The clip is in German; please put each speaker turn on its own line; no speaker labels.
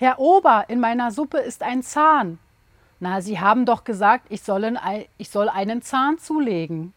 Herr Ober, in meiner Suppe ist ein Zahn. Na, Sie haben doch gesagt, ich soll, ich soll einen Zahn zulegen.